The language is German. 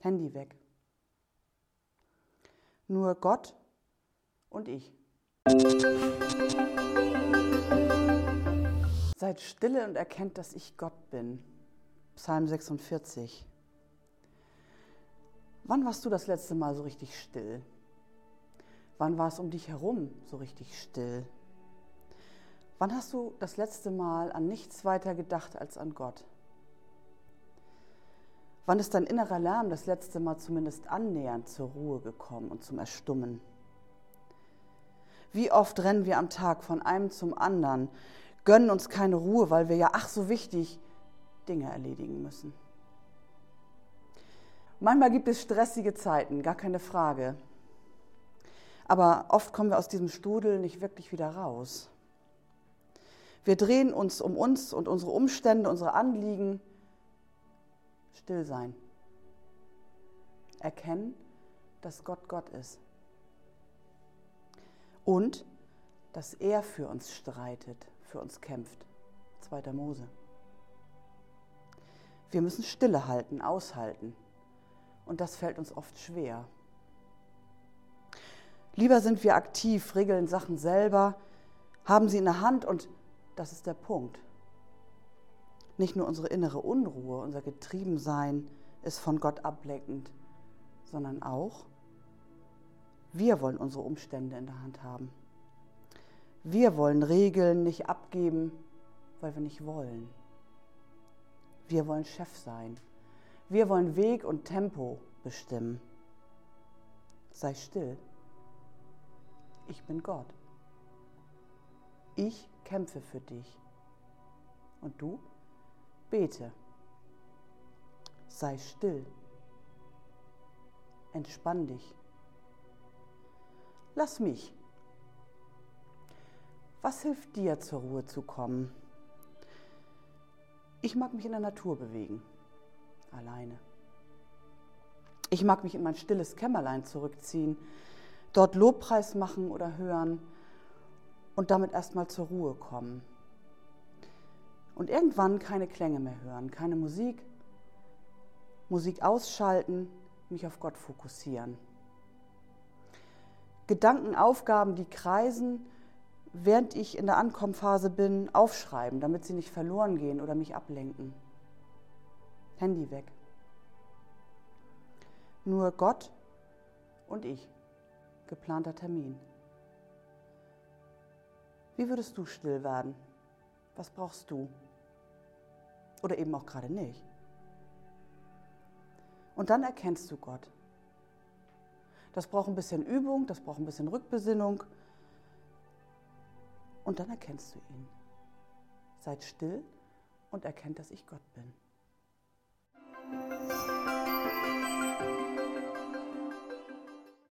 Handy weg. Nur Gott und ich. Seid stille und erkennt, dass ich Gott bin. Psalm 46. Wann warst du das letzte Mal so richtig still? Wann war es um dich herum so richtig still? Wann hast du das letzte Mal an nichts weiter gedacht als an Gott? Wann ist dein innerer Lärm das letzte Mal zumindest annähernd zur Ruhe gekommen und zum Erstummen? Wie oft rennen wir am Tag von einem zum anderen, gönnen uns keine Ruhe, weil wir ja ach so wichtig Dinge erledigen müssen. Manchmal gibt es stressige Zeiten, gar keine Frage. Aber oft kommen wir aus diesem Strudel nicht wirklich wieder raus. Wir drehen uns um uns und unsere Umstände, unsere Anliegen. Still sein. Erkennen, dass Gott Gott ist. Und dass er für uns streitet, für uns kämpft. Zweiter Mose. Wir müssen Stille halten, aushalten. Und das fällt uns oft schwer. Lieber sind wir aktiv, regeln Sachen selber, haben sie in der Hand und das ist der Punkt. Nicht nur unsere innere Unruhe, unser Getriebensein ist von Gott ableckend, sondern auch wir wollen unsere Umstände in der Hand haben. Wir wollen Regeln nicht abgeben, weil wir nicht wollen. Wir wollen Chef sein. Wir wollen Weg und Tempo bestimmen. Sei still. Ich bin Gott. Ich kämpfe für dich. Und du? Bete. Sei still. Entspann dich. Lass mich. Was hilft dir, zur Ruhe zu kommen? Ich mag mich in der Natur bewegen, alleine. Ich mag mich in mein stilles Kämmerlein zurückziehen, dort Lobpreis machen oder hören und damit erstmal zur Ruhe kommen. Und irgendwann keine Klänge mehr hören, keine Musik, Musik ausschalten, mich auf Gott fokussieren. Gedankenaufgaben, die kreisen, während ich in der Ankommenphase bin, aufschreiben, damit sie nicht verloren gehen oder mich ablenken. Handy weg. Nur Gott und ich. Geplanter Termin. Wie würdest du still werden? Was brauchst du? Oder eben auch gerade nicht. Und dann erkennst du Gott. Das braucht ein bisschen Übung, das braucht ein bisschen Rückbesinnung. Und dann erkennst du ihn. Seid still und erkennt, dass ich Gott bin.